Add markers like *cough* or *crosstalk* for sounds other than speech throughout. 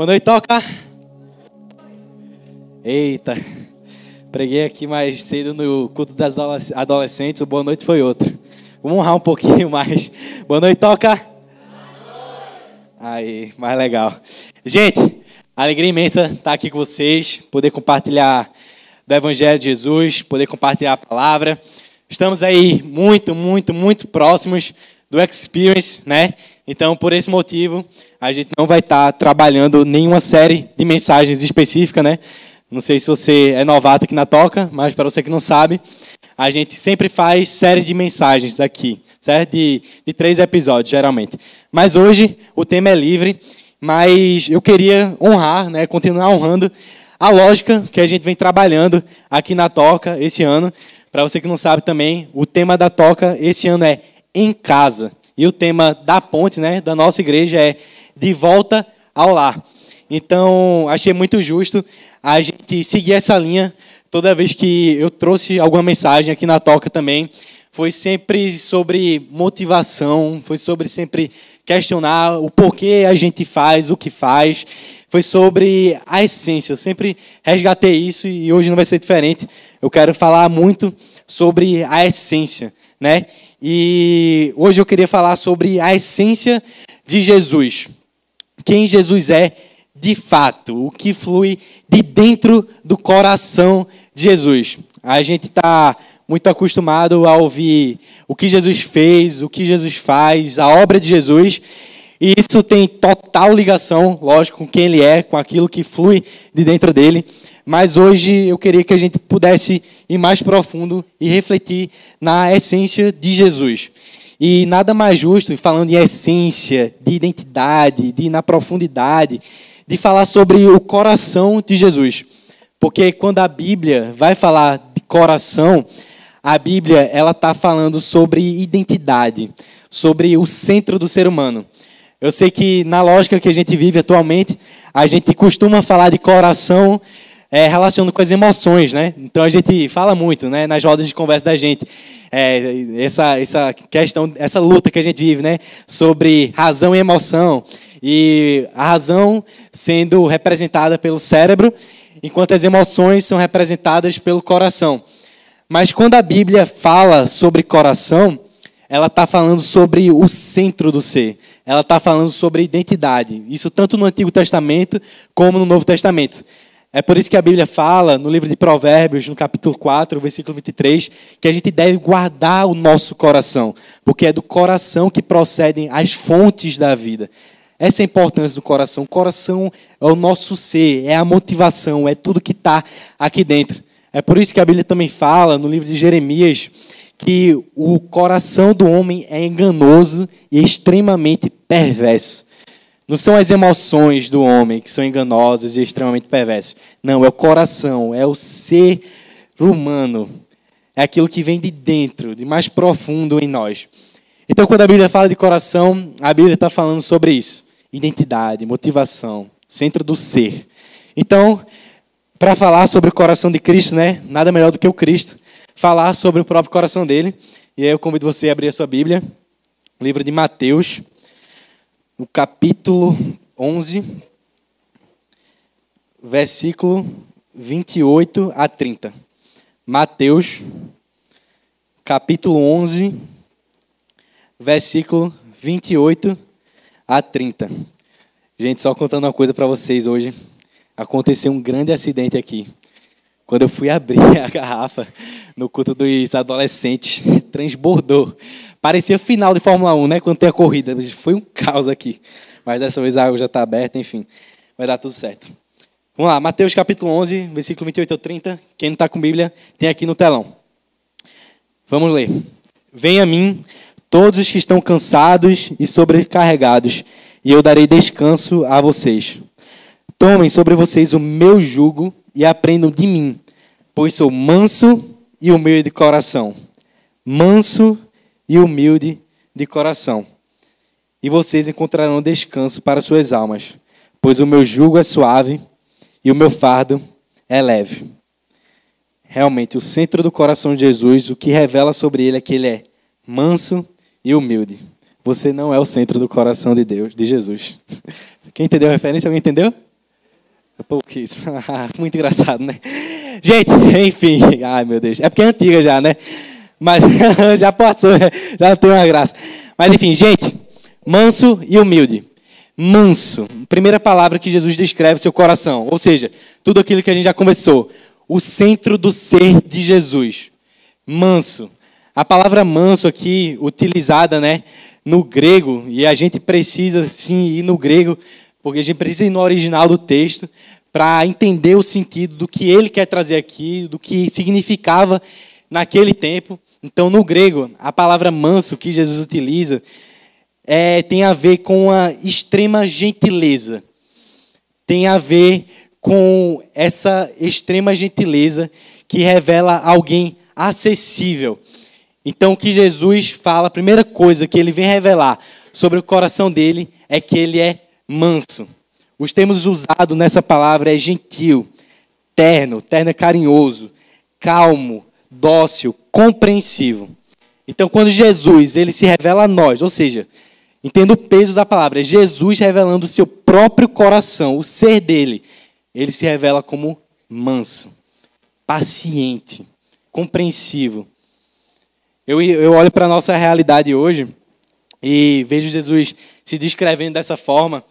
Boa noite, toca. Eita. Preguei aqui mais cedo no culto das adolescentes. O boa noite foi outro. Vamos honrar um pouquinho mais. Boa noite, toca. Aí, mais legal. Gente, alegria imensa estar aqui com vocês, poder compartilhar do Evangelho de Jesus, poder compartilhar a palavra. Estamos aí muito, muito, muito próximos do Experience, né? Então, por esse motivo, a gente não vai estar trabalhando nenhuma série de mensagens específica, né? Não sei se você é novato aqui na Toca, mas para você que não sabe, a gente sempre faz série de mensagens aqui, certo? De, de três episódios, geralmente. Mas hoje o tema é livre, mas eu queria honrar, né? Continuar honrando a lógica que a gente vem trabalhando aqui na Toca esse ano. Para você que não sabe também, o tema da Toca esse ano é em casa. E o tema da ponte, né, da nossa igreja é de volta ao lar. Então, achei muito justo a gente seguir essa linha toda vez que eu trouxe alguma mensagem aqui na toca também. Foi sempre sobre motivação, foi sobre sempre questionar o porquê a gente faz o que faz. Foi sobre a essência. Eu sempre resgatei isso e hoje não vai ser diferente. Eu quero falar muito sobre a essência, né? E hoje eu queria falar sobre a essência de Jesus. Quem Jesus é de fato, o que flui de dentro do coração de Jesus. A gente está muito acostumado a ouvir o que Jesus fez, o que Jesus faz, a obra de Jesus. E isso tem total ligação, lógico, com quem ele é, com aquilo que flui de dentro dele. Mas hoje eu queria que a gente pudesse ir mais profundo e refletir na essência de Jesus. E nada mais justo, falando em essência, de identidade, de ir na profundidade, de falar sobre o coração de Jesus. Porque quando a Bíblia vai falar de coração, a Bíblia ela está falando sobre identidade, sobre o centro do ser humano. Eu sei que na lógica que a gente vive atualmente, a gente costuma falar de coração é, relacionando com as emoções, né? Então a gente fala muito, né, nas rodas de conversa da gente, é, essa essa questão, essa luta que a gente vive, né, sobre razão e emoção e a razão sendo representada pelo cérebro, enquanto as emoções são representadas pelo coração. Mas quando a Bíblia fala sobre coração, ela está falando sobre o centro do ser. Ela está falando sobre identidade. Isso tanto no Antigo Testamento como no Novo Testamento. É por isso que a Bíblia fala, no livro de Provérbios, no capítulo 4, versículo 23, que a gente deve guardar o nosso coração, porque é do coração que procedem as fontes da vida. Essa é a importância do coração. O coração é o nosso ser, é a motivação, é tudo que está aqui dentro. É por isso que a Bíblia também fala, no livro de Jeremias, que o coração do homem é enganoso e extremamente perverso. Não são as emoções do homem que são enganosas e extremamente perversas. Não, é o coração, é o ser humano. É aquilo que vem de dentro, de mais profundo em nós. Então, quando a Bíblia fala de coração, a Bíblia está falando sobre isso: identidade, motivação, centro do ser. Então, para falar sobre o coração de Cristo, né? Nada melhor do que o Cristo falar sobre o próprio coração dele. E aí eu convido você a abrir a sua Bíblia, livro de Mateus no capítulo 11, versículo 28 a 30. Mateus, capítulo 11, versículo 28 a 30. Gente, só contando uma coisa para vocês hoje. Aconteceu um grande acidente aqui. Quando eu fui *laughs* abrir a garrafa no culto dos adolescentes, *laughs* transbordou. Parecia final de Fórmula 1, né? Quando tem a corrida. Foi um caos aqui. Mas dessa vez a água já está aberta, enfim. Vai dar tudo certo. Vamos lá, Mateus capítulo 11, versículo 28 ao 30. Quem não está com Bíblia, tem aqui no telão. Vamos ler. Venha a mim, todos os que estão cansados e sobrecarregados, e eu darei descanso a vocês. Tomem sobre vocês o meu jugo e aprendam de mim, pois sou manso e humilde de coração. Manso e humilde de coração. E vocês encontrarão descanso para suas almas, pois o meu jugo é suave e o meu fardo é leve. Realmente, o centro do coração de Jesus, o que revela sobre ele é que ele é manso e humilde. Você não é o centro do coração de Deus, de Jesus. *laughs* Quem entendeu a referência? Alguém entendeu? Pouco isso. *laughs* Muito engraçado, né? Gente, *laughs* enfim. Ai, meu Deus. É porque é antiga já, né? Mas *laughs* já passou, já não tem uma graça. Mas enfim, gente, manso e humilde. Manso. Primeira palavra que Jesus descreve seu coração. Ou seja, tudo aquilo que a gente já conversou. O centro do ser de Jesus. Manso. A palavra manso aqui, utilizada né, no grego, e a gente precisa sim ir no grego, porque a gente precisa ir no original do texto, para entender o sentido do que ele quer trazer aqui, do que significava naquele tempo. Então, no grego, a palavra manso que Jesus utiliza é, tem a ver com a extrema gentileza. Tem a ver com essa extrema gentileza que revela alguém acessível. Então, o que Jesus fala, a primeira coisa que ele vem revelar sobre o coração dele é que ele é manso. Os termos usados nessa palavra é gentil, terno, terno é carinhoso, calmo, dócil, compreensivo. Então, quando Jesus ele se revela a nós, ou seja, entenda o peso da palavra, é Jesus revelando o seu próprio coração, o ser dele, ele se revela como manso, paciente, compreensivo. Eu, eu olho para a nossa realidade hoje e vejo Jesus se descrevendo dessa forma.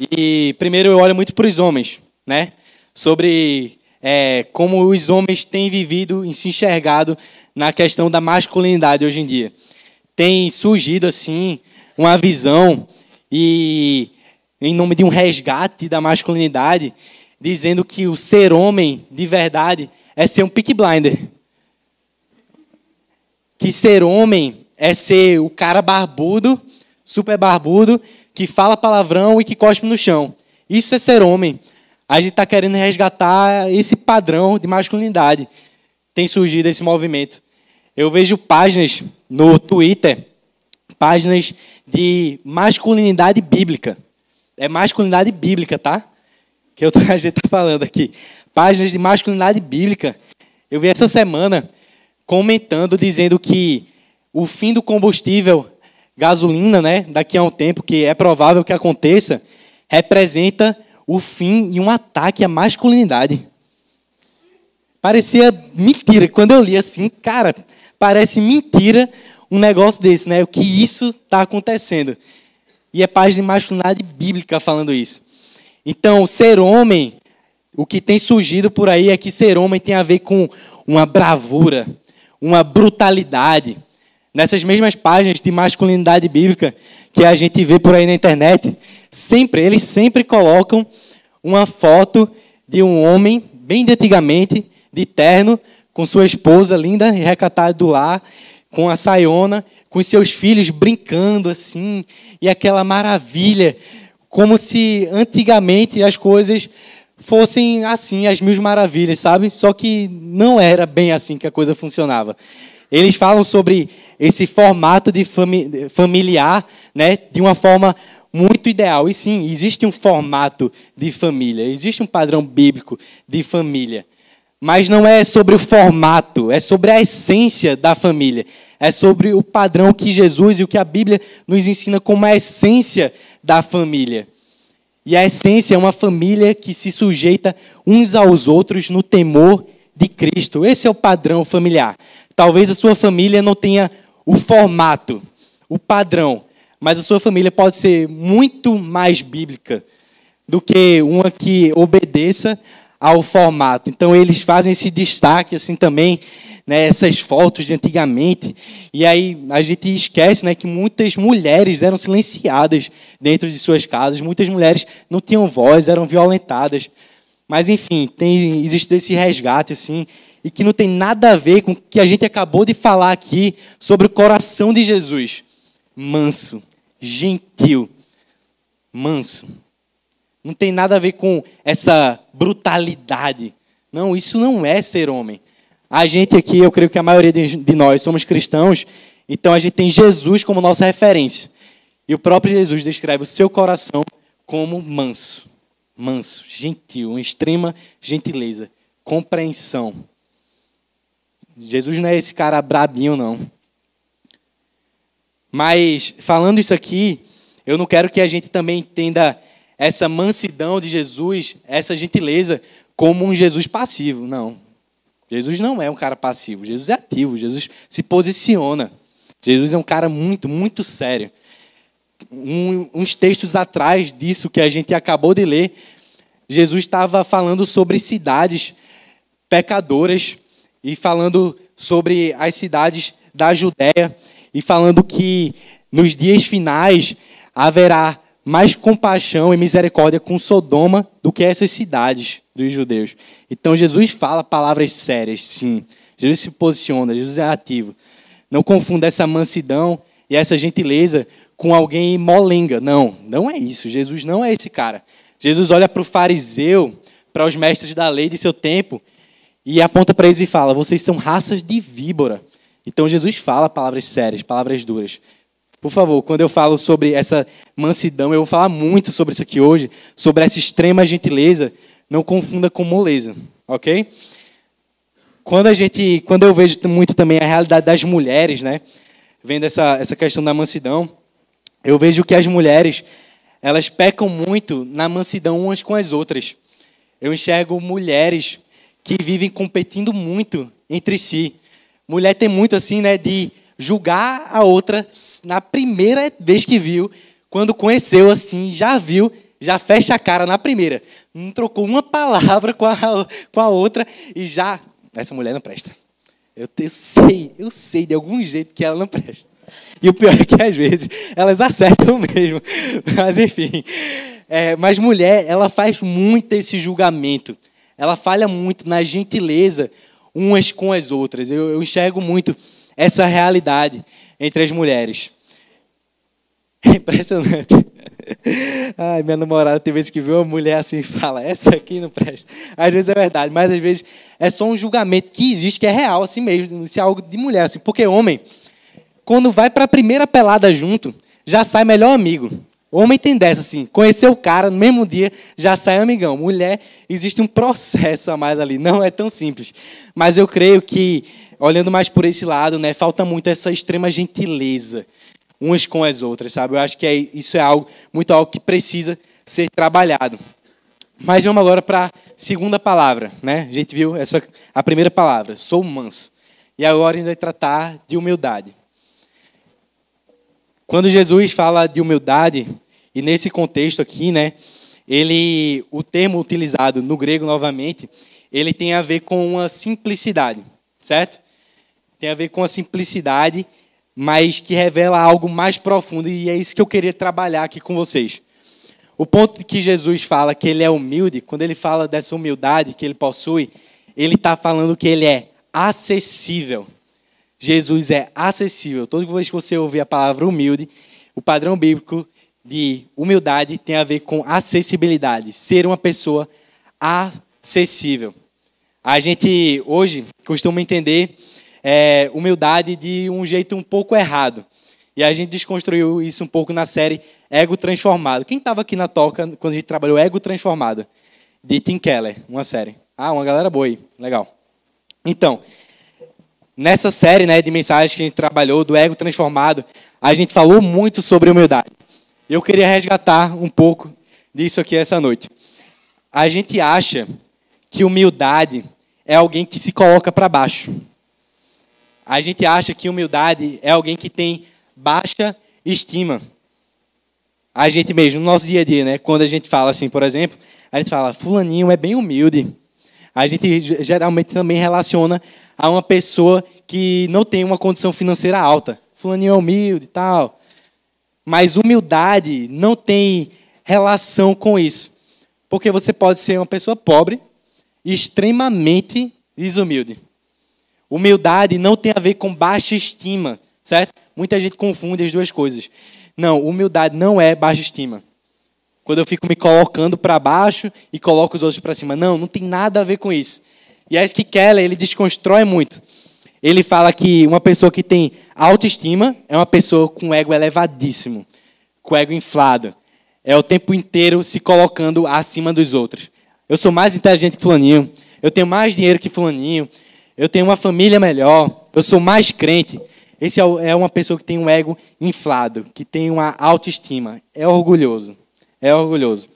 E primeiro eu olho muito para os homens, né? Sobre é, como os homens têm vivido e se enxergado na questão da masculinidade hoje em dia. Tem surgido assim uma visão e em nome de um resgate da masculinidade, dizendo que o ser homem de verdade é ser um pick blinder que ser homem é ser o cara barbudo, super barbudo, que fala palavrão e que cospe no chão. Isso é ser homem. A gente está querendo resgatar esse padrão de masculinidade. Tem surgido esse movimento. Eu vejo páginas no Twitter, páginas de masculinidade bíblica. É masculinidade bíblica, tá? Que eu, *laughs* a gente está falando aqui. Páginas de masculinidade bíblica. Eu vi essa semana comentando, dizendo que o fim do combustível gasolina, né, daqui a um tempo, que é provável que aconteça, representa o fim e um ataque à masculinidade. Parecia mentira. Quando eu li assim, cara, parece mentira um negócio desse, né? O que isso está acontecendo. E é página de masculinidade bíblica falando isso. Então, ser homem, o que tem surgido por aí é que ser homem tem a ver com uma bravura, uma brutalidade. Nessas mesmas páginas de masculinidade bíblica que a gente vê por aí na internet, sempre, eles sempre colocam uma foto de um homem, bem de antigamente, de terno, com sua esposa linda e recatada do lar, com a saiona, com seus filhos brincando assim, e aquela maravilha, como se antigamente as coisas fossem assim, as mil maravilhas, sabe? Só que não era bem assim que a coisa funcionava. Eles falam sobre esse formato de fami familiar, né, de uma forma muito ideal. E sim, existe um formato de família, existe um padrão bíblico de família. Mas não é sobre o formato, é sobre a essência da família. É sobre o padrão que Jesus e o que a Bíblia nos ensina como a essência da família. E a essência é uma família que se sujeita uns aos outros no temor de Cristo. Esse é o padrão familiar. Talvez a sua família não tenha o formato, o padrão, mas a sua família pode ser muito mais bíblica do que uma que obedeça ao formato. Então eles fazem esse destaque assim também né, essas fotos de antigamente. E aí a gente esquece né, que muitas mulheres eram silenciadas dentro de suas casas, muitas mulheres não tinham voz, eram violentadas. Mas enfim, tem, existe esse resgate assim, e que não tem nada a ver com o que a gente acabou de falar aqui sobre o coração de Jesus. Manso, gentil, manso. Não tem nada a ver com essa brutalidade. Não, isso não é ser homem. A gente aqui, eu creio que a maioria de nós somos cristãos, então a gente tem Jesus como nossa referência. E o próprio Jesus descreve o seu coração como manso, manso, gentil, uma extrema gentileza, compreensão. Jesus não é esse cara brabinho, não. Mas, falando isso aqui, eu não quero que a gente também entenda essa mansidão de Jesus, essa gentileza, como um Jesus passivo. Não. Jesus não é um cara passivo. Jesus é ativo. Jesus se posiciona. Jesus é um cara muito, muito sério. Um, uns textos atrás disso que a gente acabou de ler, Jesus estava falando sobre cidades pecadoras e falando sobre as cidades da Judéia e falando que nos dias finais haverá mais compaixão e misericórdia com Sodoma do que essas cidades dos judeus. Então Jesus fala palavras sérias, sim. Jesus se posiciona, Jesus é ativo. Não confunda essa mansidão e essa gentileza com alguém molenga. Não, não é isso. Jesus não é esse cara. Jesus olha para o fariseu, para os mestres da lei de seu tempo e aponta para eles e fala: Vocês são raças de víbora. Então Jesus fala palavras sérias, palavras duras. Por favor, quando eu falo sobre essa mansidão, eu vou falar muito sobre isso aqui hoje, sobre essa extrema gentileza, não confunda com moleza, ok? Quando a gente, quando eu vejo muito também a realidade das mulheres, né, vendo essa essa questão da mansidão, eu vejo que as mulheres elas pecam muito na mansidão umas com as outras. Eu enxergo mulheres que vivem competindo muito entre si. Mulher tem muito assim, né, de julgar a outra na primeira vez que viu, quando conheceu assim, já viu, já fecha a cara na primeira. Não trocou uma palavra com a, com a outra e já. Essa mulher não presta. Eu, eu sei, eu sei de algum jeito que ela não presta. E o pior é que às vezes elas acertam *laughs* mesmo. Mas enfim. É, mas mulher, ela faz muito esse julgamento ela falha muito na gentileza umas com as outras. Eu, eu enxergo muito essa realidade entre as mulheres. É impressionante. *laughs* Ai, minha namorada tem vezes que vê uma mulher assim e fala, essa aqui não presta. Às vezes é verdade, mas às vezes é só um julgamento que existe, que é real assim mesmo. Isso é algo de mulher. Assim, porque homem, quando vai para a primeira pelada junto, já sai melhor amigo. Homem tem dessa, assim, conhecer o cara, no mesmo dia já sai amigão. Mulher, existe um processo a mais ali, não é tão simples. Mas eu creio que, olhando mais por esse lado, né, falta muito essa extrema gentileza umas com as outras, sabe? Eu acho que é, isso é algo, muito algo que precisa ser trabalhado. Mas vamos agora para a segunda palavra, né? A gente viu essa, a primeira palavra, sou manso. E agora a gente vai tratar de humildade. Quando Jesus fala de humildade, e nesse contexto aqui, né, ele, o termo utilizado no grego novamente, ele tem a ver com uma simplicidade, certo? Tem a ver com a simplicidade, mas que revela algo mais profundo, e é isso que eu queria trabalhar aqui com vocês. O ponto que Jesus fala que ele é humilde, quando ele fala dessa humildade que ele possui, ele está falando que ele é acessível. Jesus é acessível. Toda vez que você ouvir a palavra humilde, o padrão bíblico de humildade tem a ver com acessibilidade, ser uma pessoa acessível. A gente hoje costuma entender é, humildade de um jeito um pouco errado. E a gente desconstruiu isso um pouco na série Ego Transformado. Quem estava aqui na toca quando a gente trabalhou Ego Transformado? De Tim Keller, uma série. Ah, uma galera boa aí. Legal. Então, Nessa série né, de mensagens que a gente trabalhou, do ego transformado, a gente falou muito sobre humildade. Eu queria resgatar um pouco disso aqui essa noite. A gente acha que humildade é alguém que se coloca para baixo. A gente acha que humildade é alguém que tem baixa estima. A gente mesmo, no nosso dia a dia, né? Quando a gente fala assim, por exemplo, a gente fala, fulaninho é bem humilde. A gente geralmente também relaciona a uma pessoa que não tem uma condição financeira alta. Fulaninho é humilde e tal. Mas humildade não tem relação com isso. Porque você pode ser uma pessoa pobre e extremamente desumilde. Humildade não tem a ver com baixa estima, certo? Muita gente confunde as duas coisas. Não, humildade não é baixa estima. Quando eu fico me colocando para baixo e coloco os outros para cima. Não, não tem nada a ver com isso. E é isso que Keller ele desconstrói muito. Ele fala que uma pessoa que tem autoestima é uma pessoa com ego elevadíssimo, com ego inflado. É o tempo inteiro se colocando acima dos outros. Eu sou mais inteligente que fulaninho, eu tenho mais dinheiro que fulaninho, eu tenho uma família melhor, eu sou mais crente. Esse é, é uma pessoa que tem um ego inflado, que tem uma autoestima, é orgulhoso, é orgulhoso.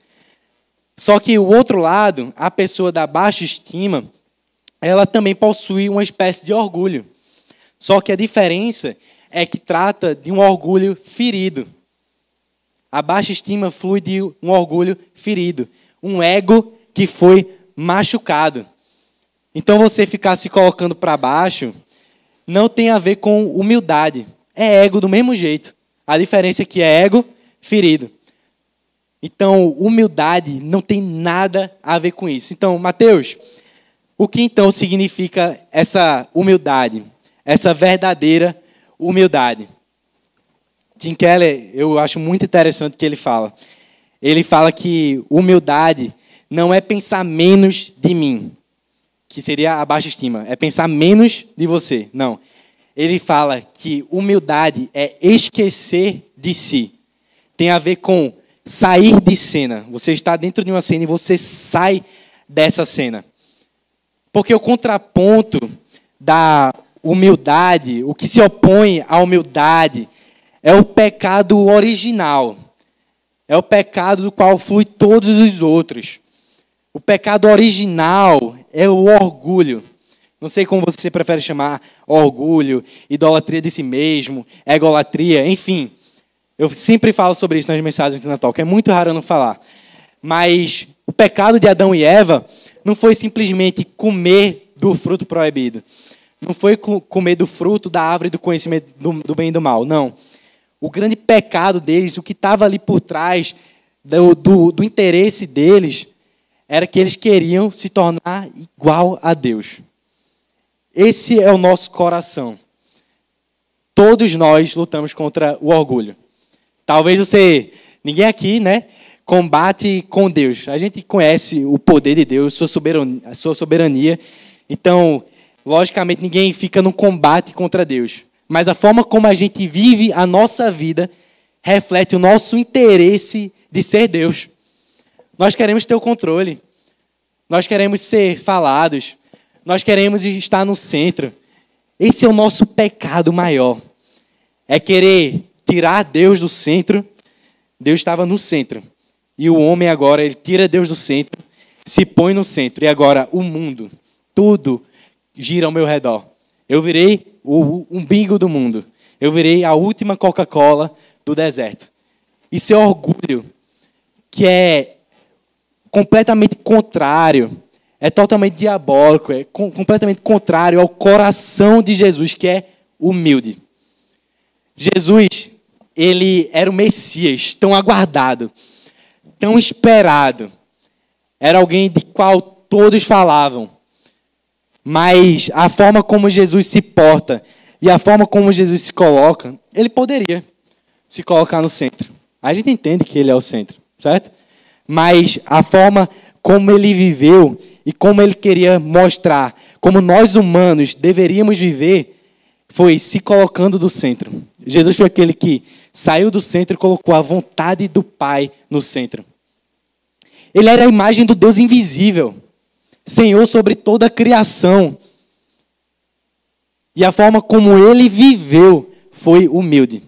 Só que o outro lado, a pessoa da baixa estima, ela também possui uma espécie de orgulho. Só que a diferença é que trata de um orgulho ferido. A baixa estima flui de um orgulho ferido, um ego que foi machucado. Então você ficar se colocando para baixo não tem a ver com humildade. É ego do mesmo jeito. A diferença é que é ego ferido. Então, humildade não tem nada a ver com isso. Então, Mateus, o que então significa essa humildade? Essa verdadeira humildade. Tim Keller, eu acho muito interessante o que ele fala. Ele fala que humildade não é pensar menos de mim, que seria a baixa estima, é pensar menos de você. Não. Ele fala que humildade é esquecer de si. Tem a ver com sair de cena. Você está dentro de uma cena e você sai dessa cena. Porque o contraponto da humildade, o que se opõe à humildade, é o pecado original. É o pecado do qual flui todos os outros. O pecado original é o orgulho. Não sei como você prefere chamar orgulho, idolatria de si mesmo, egolatria, enfim. Eu sempre falo sobre isso nas mensagens do Natal, que é muito raro eu não falar. Mas o pecado de Adão e Eva não foi simplesmente comer do fruto proibido. Não foi comer do fruto da árvore do conhecimento do, do bem e do mal. Não. O grande pecado deles, o que estava ali por trás do, do, do interesse deles, era que eles queriam se tornar igual a Deus. Esse é o nosso coração. Todos nós lutamos contra o orgulho. Talvez você, ninguém aqui, né, combate com Deus. A gente conhece o poder de Deus, sua soberania, sua soberania. Então, logicamente, ninguém fica no combate contra Deus. Mas a forma como a gente vive a nossa vida reflete o nosso interesse de ser Deus. Nós queremos ter o controle. Nós queremos ser falados. Nós queremos estar no centro. Esse é o nosso pecado maior. É querer tirar Deus do centro. Deus estava no centro. E o homem agora, ele tira Deus do centro, se põe no centro. E agora o mundo, tudo gira ao meu redor. Eu virei o umbigo do mundo. Eu virei a última Coca-Cola do deserto. Isso é orgulho, que é completamente contrário é totalmente diabólico, é completamente contrário ao coração de Jesus, que é humilde. Jesus, ele era o Messias, tão aguardado, tão esperado. Era alguém de qual todos falavam. Mas a forma como Jesus se porta e a forma como Jesus se coloca, ele poderia se colocar no centro. A gente entende que ele é o centro, certo? Mas a forma como ele viveu e como ele queria mostrar como nós humanos deveríamos viver, foi se colocando do centro. Jesus foi aquele que saiu do centro e colocou a vontade do Pai no centro. Ele era a imagem do Deus invisível, Senhor sobre toda a criação. E a forma como ele viveu foi humilde,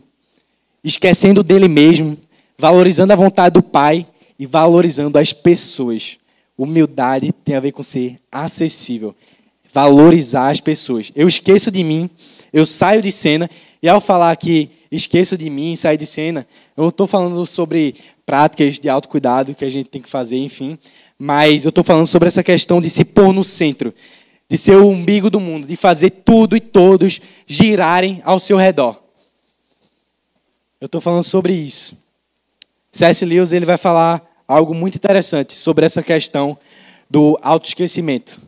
esquecendo dele mesmo, valorizando a vontade do Pai e valorizando as pessoas. Humildade tem a ver com ser acessível, valorizar as pessoas. Eu esqueço de mim, eu saio de cena, e ao falar que esqueço de mim, saio de cena, eu estou falando sobre práticas de autocuidado que a gente tem que fazer, enfim, mas eu estou falando sobre essa questão de se pôr no centro, de ser o umbigo do mundo, de fazer tudo e todos girarem ao seu redor. Eu estou falando sobre isso. C.S. Lewis ele vai falar algo muito interessante sobre essa questão do autoesquecimento.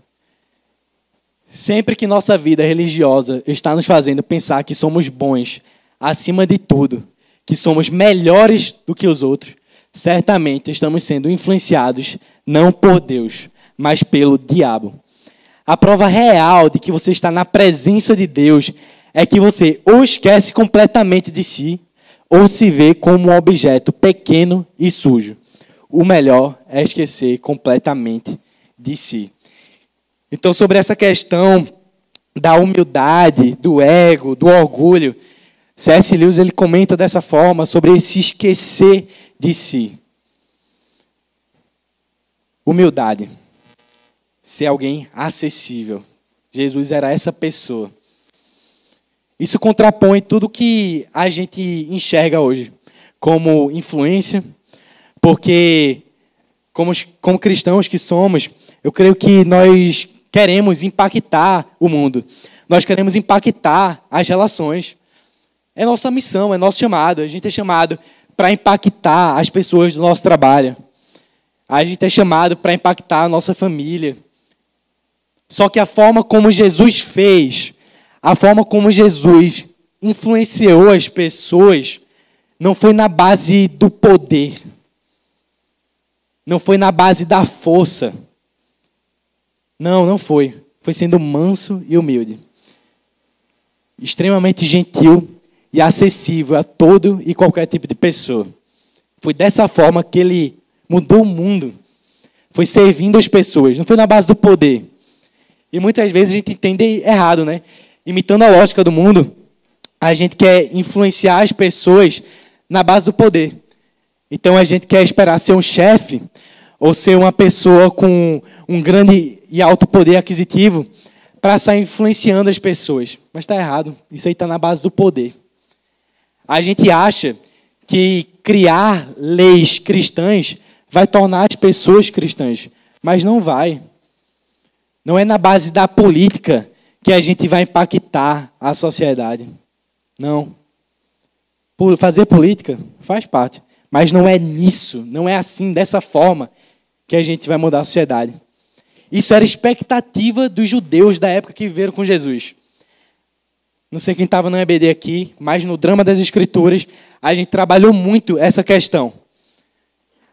Sempre que nossa vida religiosa está nos fazendo pensar que somos bons acima de tudo, que somos melhores do que os outros, certamente estamos sendo influenciados não por Deus, mas pelo diabo. A prova real de que você está na presença de Deus é que você ou esquece completamente de si, ou se vê como um objeto pequeno e sujo o melhor é esquecer completamente de si. Então, sobre essa questão da humildade, do ego, do orgulho, C.S. Lewis ele comenta dessa forma sobre esse esquecer de si. humildade, ser alguém acessível. Jesus era essa pessoa. Isso contrapõe tudo que a gente enxerga hoje como influência, porque, como, como cristãos que somos, eu creio que nós queremos impactar o mundo, nós queremos impactar as relações. É nossa missão, é nosso chamado. A gente é chamado para impactar as pessoas do nosso trabalho. A gente é chamado para impactar a nossa família. Só que a forma como Jesus fez, a forma como Jesus influenciou as pessoas, não foi na base do poder, não foi na base da força. Não, não foi. Foi sendo manso e humilde. Extremamente gentil e acessível a todo e qualquer tipo de pessoa. Foi dessa forma que ele mudou o mundo. Foi servindo as pessoas, não foi na base do poder. E muitas vezes a gente entende errado, né? Imitando a lógica do mundo, a gente quer influenciar as pessoas na base do poder. Então a gente quer esperar ser um chefe ou ser uma pessoa com um grande e alto poder aquisitivo para sair influenciando as pessoas. Mas está errado. Isso aí está na base do poder. A gente acha que criar leis cristãs vai tornar as pessoas cristãs, mas não vai. Não é na base da política que a gente vai impactar a sociedade. Não. Por fazer política faz parte, mas não é nisso, não é assim, dessa forma que a gente vai mudar a sociedade. Isso era expectativa dos judeus da época que viveram com Jesus. Não sei quem estava no EBD aqui, mas no drama das Escrituras a gente trabalhou muito essa questão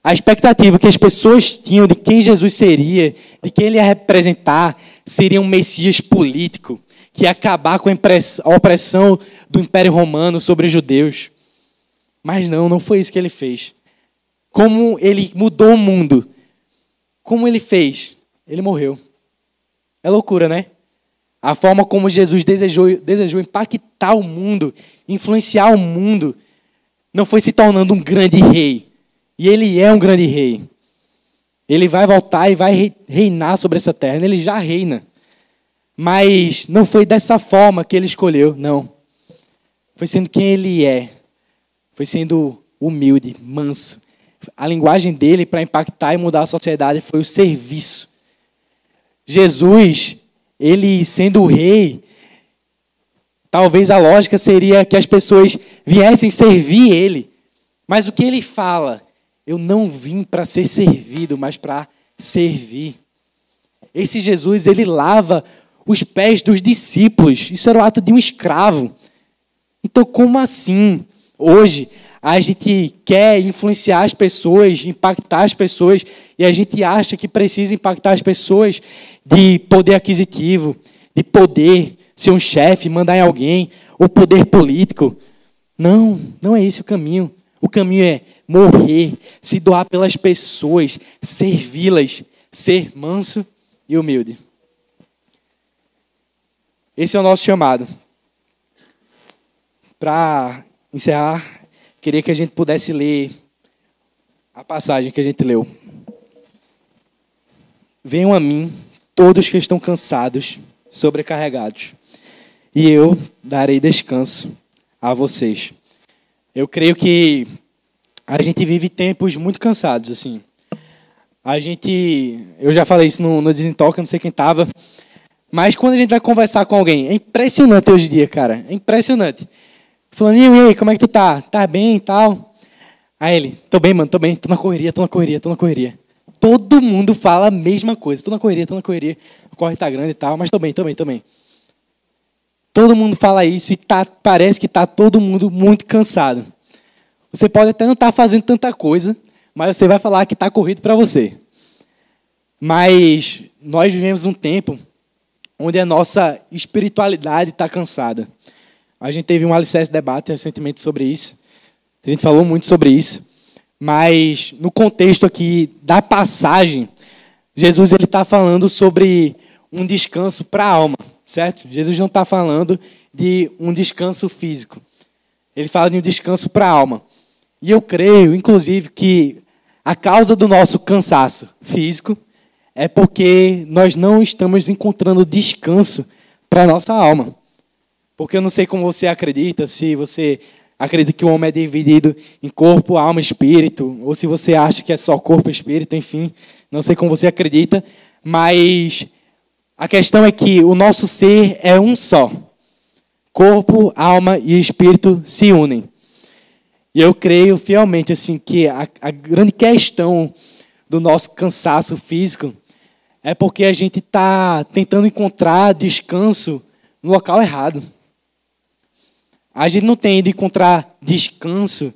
a expectativa que as pessoas tinham de quem Jesus seria, de quem ele ia representar, seria um Messias político, que ia acabar com a opressão do Império Romano sobre os judeus. Mas não, não foi isso que ele fez. Como ele mudou o mundo. Como ele fez? Ele morreu. É loucura, né? A forma como Jesus desejou, desejou impactar o mundo, influenciar o mundo, não foi se tornando um grande rei e ele é um grande rei. Ele vai voltar e vai reinar sobre essa terra. Ele já reina. Mas não foi dessa forma que ele escolheu, não. Foi sendo quem ele é. Foi sendo humilde, manso. A linguagem dele para impactar e mudar a sociedade foi o serviço. Jesus, ele sendo o rei, talvez a lógica seria que as pessoas viessem servir ele. Mas o que ele fala eu não vim para ser servido, mas para servir. Esse Jesus, ele lava os pés dos discípulos. Isso era o ato de um escravo. Então, como assim? Hoje, a gente quer influenciar as pessoas, impactar as pessoas, e a gente acha que precisa impactar as pessoas de poder aquisitivo, de poder ser um chefe, mandar em alguém, ou poder político. Não, não é esse o caminho. O caminho é morrer, se doar pelas pessoas, servi-las, ser manso e humilde. Esse é o nosso chamado. Para encerrar, queria que a gente pudesse ler a passagem que a gente leu. Venham a mim todos que estão cansados, sobrecarregados, e eu darei descanso a vocês. Eu creio que a gente vive tempos muito cansados, assim. A gente, eu já falei isso no, no Desentoca, não sei quem tava, mas quando a gente vai conversar com alguém, é impressionante hoje em dia, cara, é impressionante. Falando, e aí, como é que tu tá? Tá bem e tal? Aí ele, tô bem, mano, tô bem, tô na correria, tô na correria, tô na correria. Todo mundo fala a mesma coisa, tô na correria, tô na correria, o corre tá grande e tal, mas tô bem, tô bem, tô bem. Todo mundo fala isso e tá, parece que tá todo mundo muito cansado. Você pode até não estar tá fazendo tanta coisa, mas você vai falar que está corrido para você. Mas nós vivemos um tempo onde a nossa espiritualidade está cansada. A gente teve um alicerce debate recentemente sobre isso. A gente falou muito sobre isso. Mas no contexto aqui da passagem, Jesus ele está falando sobre um descanso para a alma, certo? Jesus não está falando de um descanso físico. Ele fala de um descanso para a alma. E eu creio, inclusive, que A causa do nosso cansaço físico é porque nós não estamos encontrando descanso para a nossa alma. Porque eu não sei como você acredita, se você acredita que o homem é dividido em corpo, alma e espírito, ou se você acha que é só corpo e espírito, enfim, não sei como você acredita, mas a questão é que o nosso ser é um só. Corpo, alma e espírito se unem. E eu creio fielmente assim que a, a grande questão do nosso cansaço físico é porque a gente está tentando encontrar descanso no local errado. A gente não tem ido encontrar descanso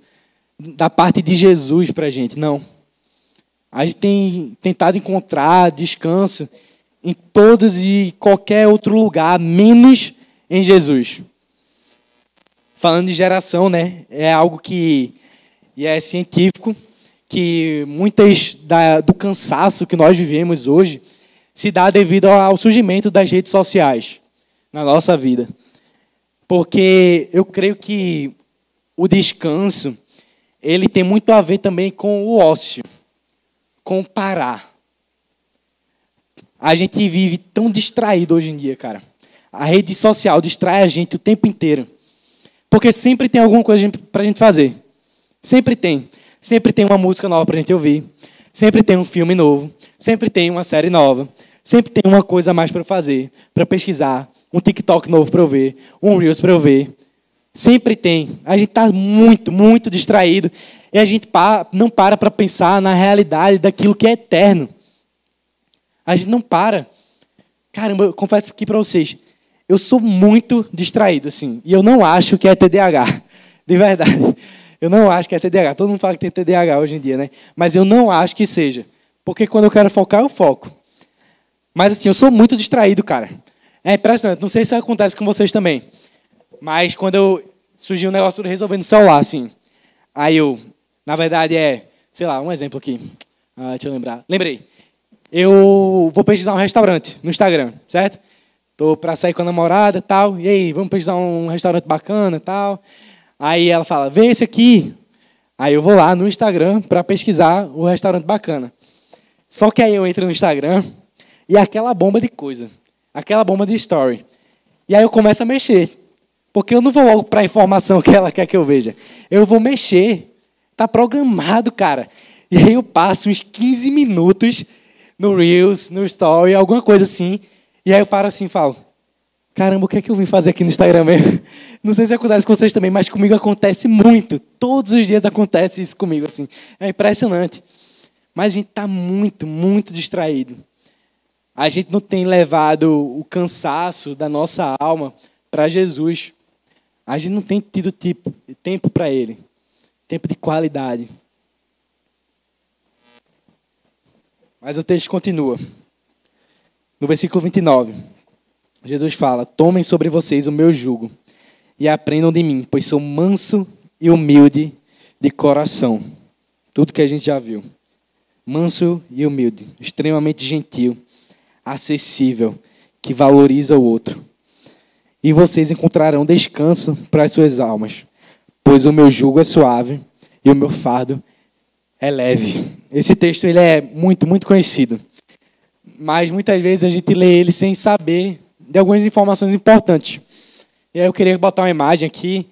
da parte de Jesus para a gente, não. A gente tem tentado encontrar descanso em todos e qualquer outro lugar, menos em Jesus. Falando de geração, né? É algo que e é científico que muitas da, do cansaço que nós vivemos hoje se dá devido ao surgimento das redes sociais na nossa vida. Porque eu creio que o descanso ele tem muito a ver também com o ócio, com parar. A gente vive tão distraído hoje em dia, cara. A rede social distrai a gente o tempo inteiro. Porque sempre tem alguma coisa para a gente fazer. Sempre tem. Sempre tem uma música nova para a gente ouvir. Sempre tem um filme novo. Sempre tem uma série nova. Sempre tem uma coisa a mais para fazer, para pesquisar. Um TikTok novo para eu ver. Um Reels para eu ver. Sempre tem. A gente está muito, muito distraído. E a gente não para para pensar na realidade daquilo que é eterno. A gente não para. Caramba, eu confesso aqui para vocês, eu sou muito distraído, assim. E eu não acho que é TDAH. De verdade. Eu não acho que é TDAH. Todo mundo fala que tem TDAH hoje em dia, né? Mas eu não acho que seja. Porque quando eu quero focar, eu foco. Mas assim, eu sou muito distraído, cara. É impressionante. Não sei se acontece com vocês também. Mas quando eu surgiu um negócio para resolver no celular, assim. Aí eu, na verdade, é, sei lá, um exemplo aqui. Ah, deixa eu lembrar. Lembrei eu vou pesquisar um restaurante no Instagram, certo? Tô para sair com a namorada, tal. E aí, vamos pesquisar um restaurante bacana, tal. Aí ela fala: "Vê esse aqui". Aí eu vou lá no Instagram para pesquisar o restaurante bacana. Só que aí eu entro no Instagram e aquela bomba de coisa, aquela bomba de story. E aí eu começo a mexer. Porque eu não vou logo para a informação *laughs* que ela quer que eu veja. Eu vou mexer. Tá programado, cara. E aí eu passo uns 15 minutos no Reels, no Story, alguma coisa assim. E aí eu paro assim e falo: caramba, o que é que eu vim fazer aqui no Instagram mesmo? *laughs* Não sei se acontece com vocês também, mas comigo acontece muito. Todos os dias acontece isso comigo, assim. É impressionante. Mas a gente está muito, muito distraído. A gente não tem levado o cansaço da nossa alma para Jesus. A gente não tem tido tipo, tempo para Ele. Tempo de qualidade. Mas o texto continua. No versículo 29, Jesus fala: Tomem sobre vocês o meu jugo e aprendam de mim, pois sou manso e humilde de coração. Tudo que a gente já viu. Manso e humilde, extremamente gentil, acessível, que valoriza o outro. E vocês encontrarão descanso para as suas almas, pois o meu jugo é suave e o meu fardo é leve. Esse texto ele é muito, muito conhecido. Mas muitas vezes a gente lê ele sem saber de algumas informações importantes. E aí eu queria botar uma imagem aqui,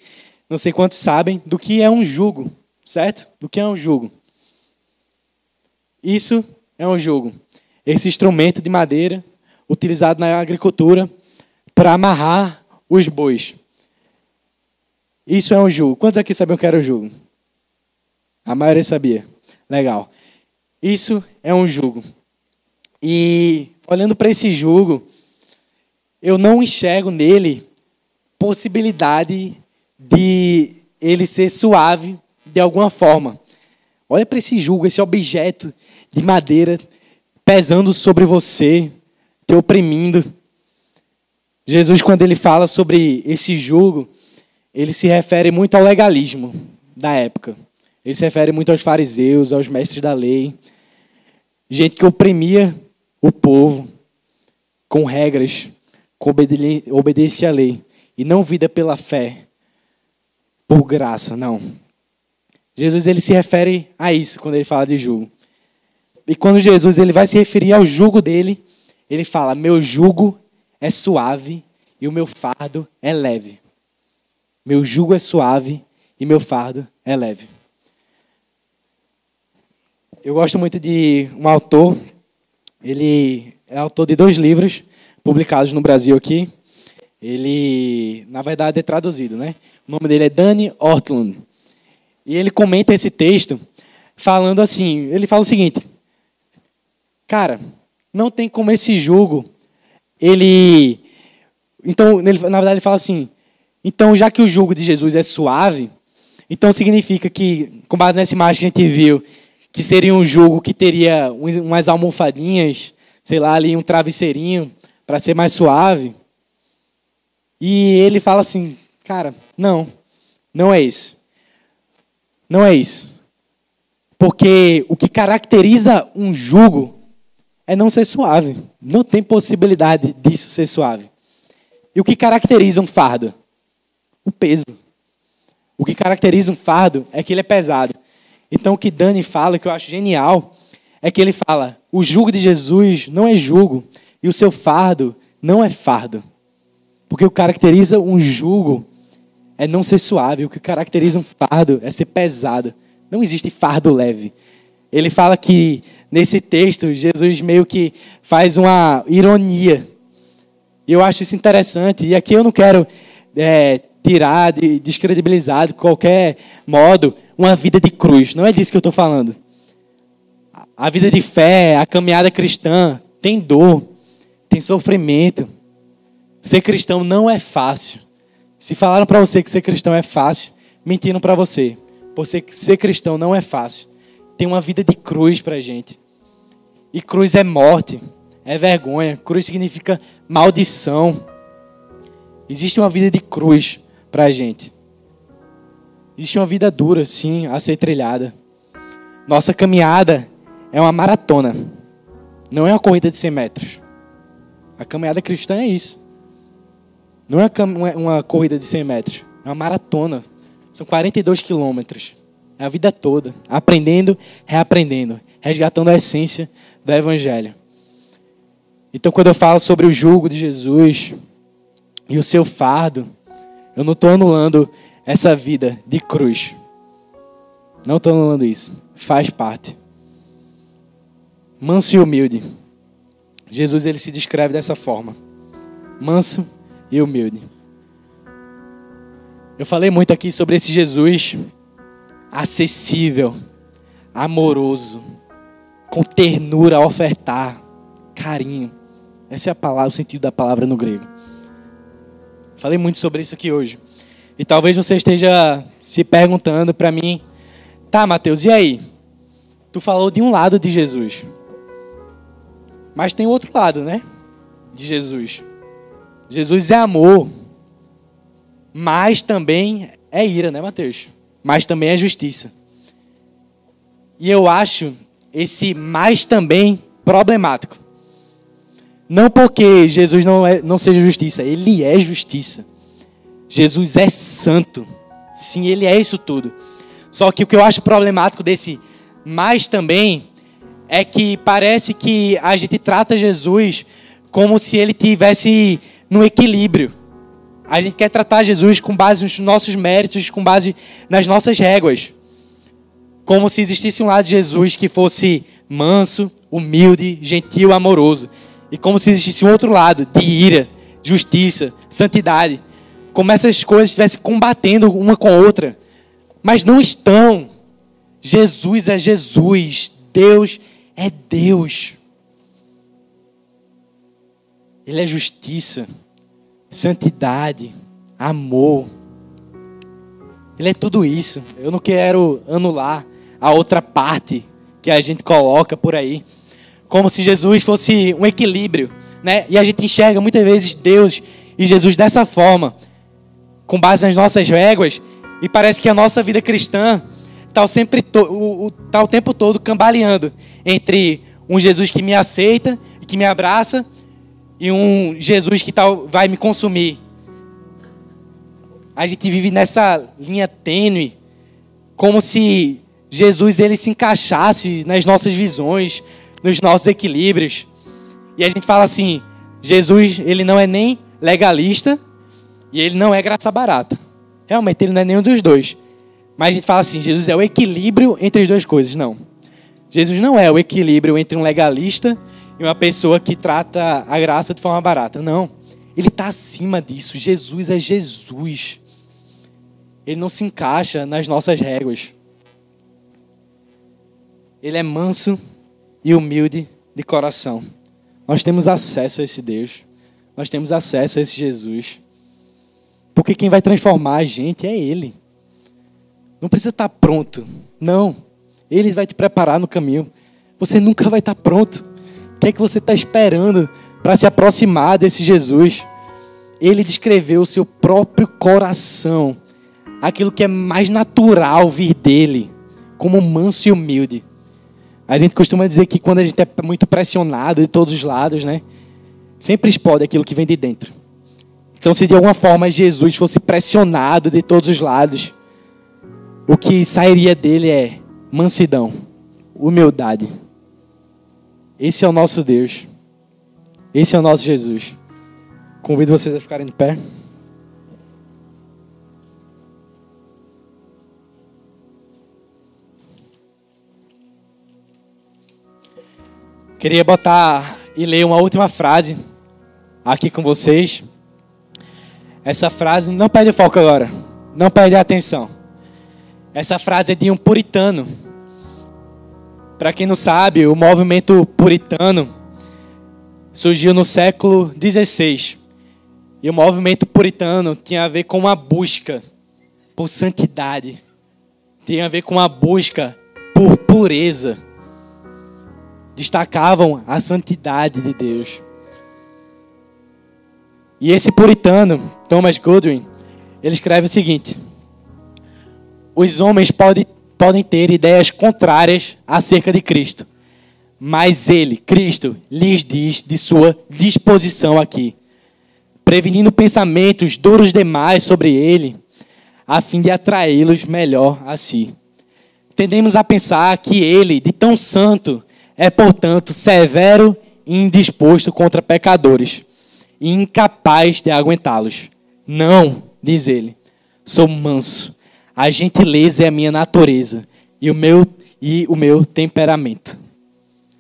não sei quantos sabem, do que é um jugo, certo? Do que é um jugo. Isso é um jugo. Esse instrumento de madeira utilizado na agricultura para amarrar os bois. Isso é um jugo. Quantos aqui sabiam que era o jugo? A maioria sabia. Legal. Isso é um jugo. E olhando para esse jugo, eu não enxergo nele possibilidade de ele ser suave de alguma forma. Olha para esse jugo, esse objeto de madeira pesando sobre você, te oprimindo. Jesus, quando ele fala sobre esse jugo, ele se refere muito ao legalismo da época. Ele se refere muito aos fariseus, aos mestres da lei, gente que oprimia o povo com regras, com obediência à lei, e não vida pela fé, por graça, não. Jesus ele se refere a isso quando ele fala de jugo. E quando Jesus ele vai se referir ao jugo dele, ele fala: "Meu jugo é suave e o meu fardo é leve". Meu jugo é suave e meu fardo é leve. Eu gosto muito de um autor, ele é autor de dois livros publicados no Brasil aqui. Ele, na verdade, é traduzido, né? O nome dele é Danny Ortlund. E ele comenta esse texto falando assim, ele fala o seguinte: Cara, não tem como esse jugo ele então, ele, na verdade ele fala assim: então, já que o jugo de Jesus é suave, então significa que, com base nessa imagem que a gente viu, que seria um jugo que teria umas almofadinhas, sei lá, ali um travesseirinho para ser mais suave. E ele fala assim, cara, não, não é isso. Não é isso. Porque o que caracteriza um jugo é não ser suave. Não tem possibilidade disso ser suave. E o que caracteriza um fardo? o peso. O que caracteriza um fardo é que ele é pesado. Então o que Dani fala, que eu acho genial, é que ele fala: o jugo de Jesus não é jugo e o seu fardo não é fardo. Porque o que caracteriza um jugo é não ser suave, o que caracteriza um fardo é ser pesado. Não existe fardo leve. Ele fala que nesse texto Jesus meio que faz uma ironia. E eu acho isso interessante. E aqui eu não quero é, tirar, de descredibilizar de qualquer modo uma vida de cruz. Não é disso que eu estou falando. A vida de fé, a caminhada cristã tem dor, tem sofrimento. Ser cristão não é fácil. Se falaram para você que ser cristão é fácil, mentiram para você. Porque ser cristão não é fácil. Tem uma vida de cruz para gente. E cruz é morte, é vergonha. Cruz significa maldição. Existe uma vida de cruz para a gente. Existe uma vida dura, sim, a ser trilhada. Nossa caminhada é uma maratona, não é uma corrida de 100 metros. A caminhada cristã é isso. Não é uma corrida de 100 metros, é uma maratona. São 42 quilômetros. É a vida toda, aprendendo, reaprendendo, resgatando a essência do Evangelho. Então, quando eu falo sobre o jugo de Jesus e o seu fardo, eu não estou anulando essa vida de cruz. Não estou anulando isso. Faz parte. Manso e humilde. Jesus ele se descreve dessa forma. Manso e humilde. Eu falei muito aqui sobre esse Jesus acessível, amoroso, com ternura a ofertar, carinho. Essa é a palavra, o sentido da palavra no grego. Falei muito sobre isso aqui hoje. E talvez você esteja se perguntando para mim, tá, Mateus, e aí? Tu falou de um lado de Jesus. Mas tem outro lado, né? De Jesus. Jesus é amor. Mas também é ira, né, Mateus? Mas também é justiça. E eu acho esse mais também problemático. Não porque Jesus não, é, não seja justiça, ele é justiça. Jesus é santo. Sim, ele é isso tudo. Só que o que eu acho problemático desse mais também é que parece que a gente trata Jesus como se ele tivesse no equilíbrio. A gente quer tratar Jesus com base nos nossos méritos, com base nas nossas réguas. Como se existisse um lado de Jesus que fosse manso, humilde, gentil, amoroso. E como se existisse um outro lado de ira, justiça, santidade. Como essas coisas estivessem combatendo uma com a outra. Mas não estão. Jesus é Jesus. Deus é Deus. Ele é justiça, santidade, amor. Ele é tudo isso. Eu não quero anular a outra parte que a gente coloca por aí como se Jesus fosse um equilíbrio, né? E a gente enxerga muitas vezes Deus e Jesus dessa forma, com base nas nossas réguas, e parece que a nossa vida cristã está sempre o, o, tá o tempo todo cambaleando entre um Jesus que me aceita e que me abraça e um Jesus que tal vai me consumir. A gente vive nessa linha tênue como se Jesus ele se encaixasse nas nossas visões, nos nossos equilíbrios. E a gente fala assim, Jesus ele não é nem legalista e ele não é graça barata. Realmente ele não é nenhum dos dois. Mas a gente fala assim, Jesus é o equilíbrio entre as duas coisas. Não. Jesus não é o equilíbrio entre um legalista uma pessoa que trata a graça de forma barata. Não. Ele está acima disso. Jesus é Jesus. Ele não se encaixa nas nossas réguas. Ele é manso e humilde de coração. Nós temos acesso a esse Deus. Nós temos acesso a esse Jesus. Porque quem vai transformar a gente é Ele. Não precisa estar pronto. Não. Ele vai te preparar no caminho. Você nunca vai estar pronto. Que é que você está esperando para se aproximar desse Jesus? Ele descreveu o seu próprio coração, aquilo que é mais natural vir dele, como manso e humilde. A gente costuma dizer que quando a gente é muito pressionado de todos os lados, né? Sempre explode aquilo que vem de dentro. Então, se de alguma forma Jesus fosse pressionado de todos os lados, o que sairia dele é mansidão, humildade. Esse é o nosso Deus. Esse é o nosso Jesus. Convido vocês a ficarem de pé. Queria botar e ler uma última frase aqui com vocês. Essa frase, não perde foco agora, não perde atenção. Essa frase é de um puritano. Para quem não sabe, o movimento puritano surgiu no século XVI. E o movimento puritano tinha a ver com uma busca por santidade, tinha a ver com uma busca por pureza destacavam a santidade de Deus. E esse puritano, Thomas Goodwin, ele escreve o seguinte: Os homens podem, podem ter ideias contrárias acerca de Cristo, mas ele, Cristo, lhes diz de sua disposição aqui, prevenindo pensamentos duros demais sobre ele, a fim de atraí-los melhor a si. Tendemos a pensar que ele, de tão santo, é, portanto, severo e indisposto contra pecadores, e incapaz de aguentá-los. Não, diz ele, sou manso. A gentileza é a minha natureza e o meu e o meu temperamento.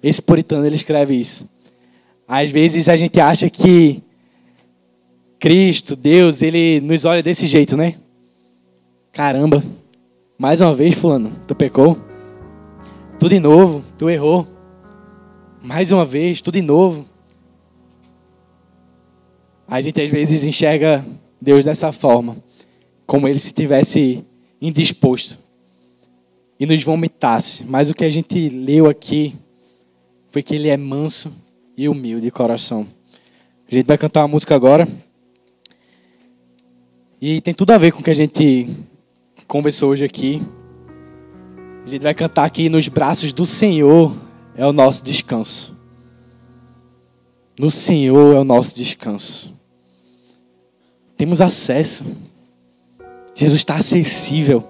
Esse puritano ele escreve isso. Às vezes a gente acha que Cristo, Deus, ele nos olha desse jeito, né? Caramba, mais uma vez, fulano, tu pecou? Tu de novo, tu errou mais uma vez, tudo de novo. A gente às vezes enxerga Deus dessa forma, como ele se tivesse indisposto e nos vomitasse. Mas o que a gente leu aqui foi que ele é manso e humilde de coração. A gente vai cantar uma música agora. E tem tudo a ver com o que a gente conversou hoje aqui. A gente vai cantar aqui nos braços do Senhor é o nosso descanso. No Senhor é o nosso descanso. Temos acesso. Jesus está acessível.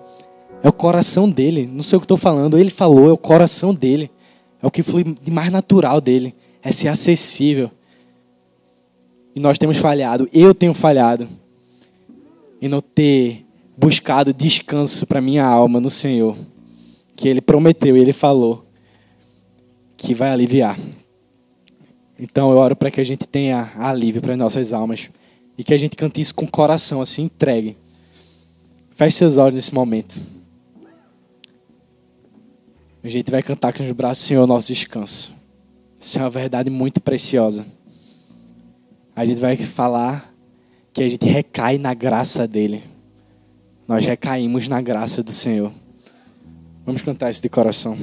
É o coração dele. Não sei o que estou falando. Ele falou, é o coração dele. É o que flui de mais natural dele. É ser acessível. E nós temos falhado. Eu tenho falhado. Em não ter buscado descanso para minha alma no Senhor. Que ele prometeu ele falou que vai aliviar. Então eu oro para que a gente tenha alívio para as nossas almas e que a gente cante isso com o coração assim entregue. Feche seus olhos nesse momento. A gente vai cantar com os braços, Senhor, nosso descanso. Isso é uma verdade muito preciosa. A gente vai falar que a gente recai na graça dele. Nós recaímos na graça do Senhor. Vamos cantar isso de coração.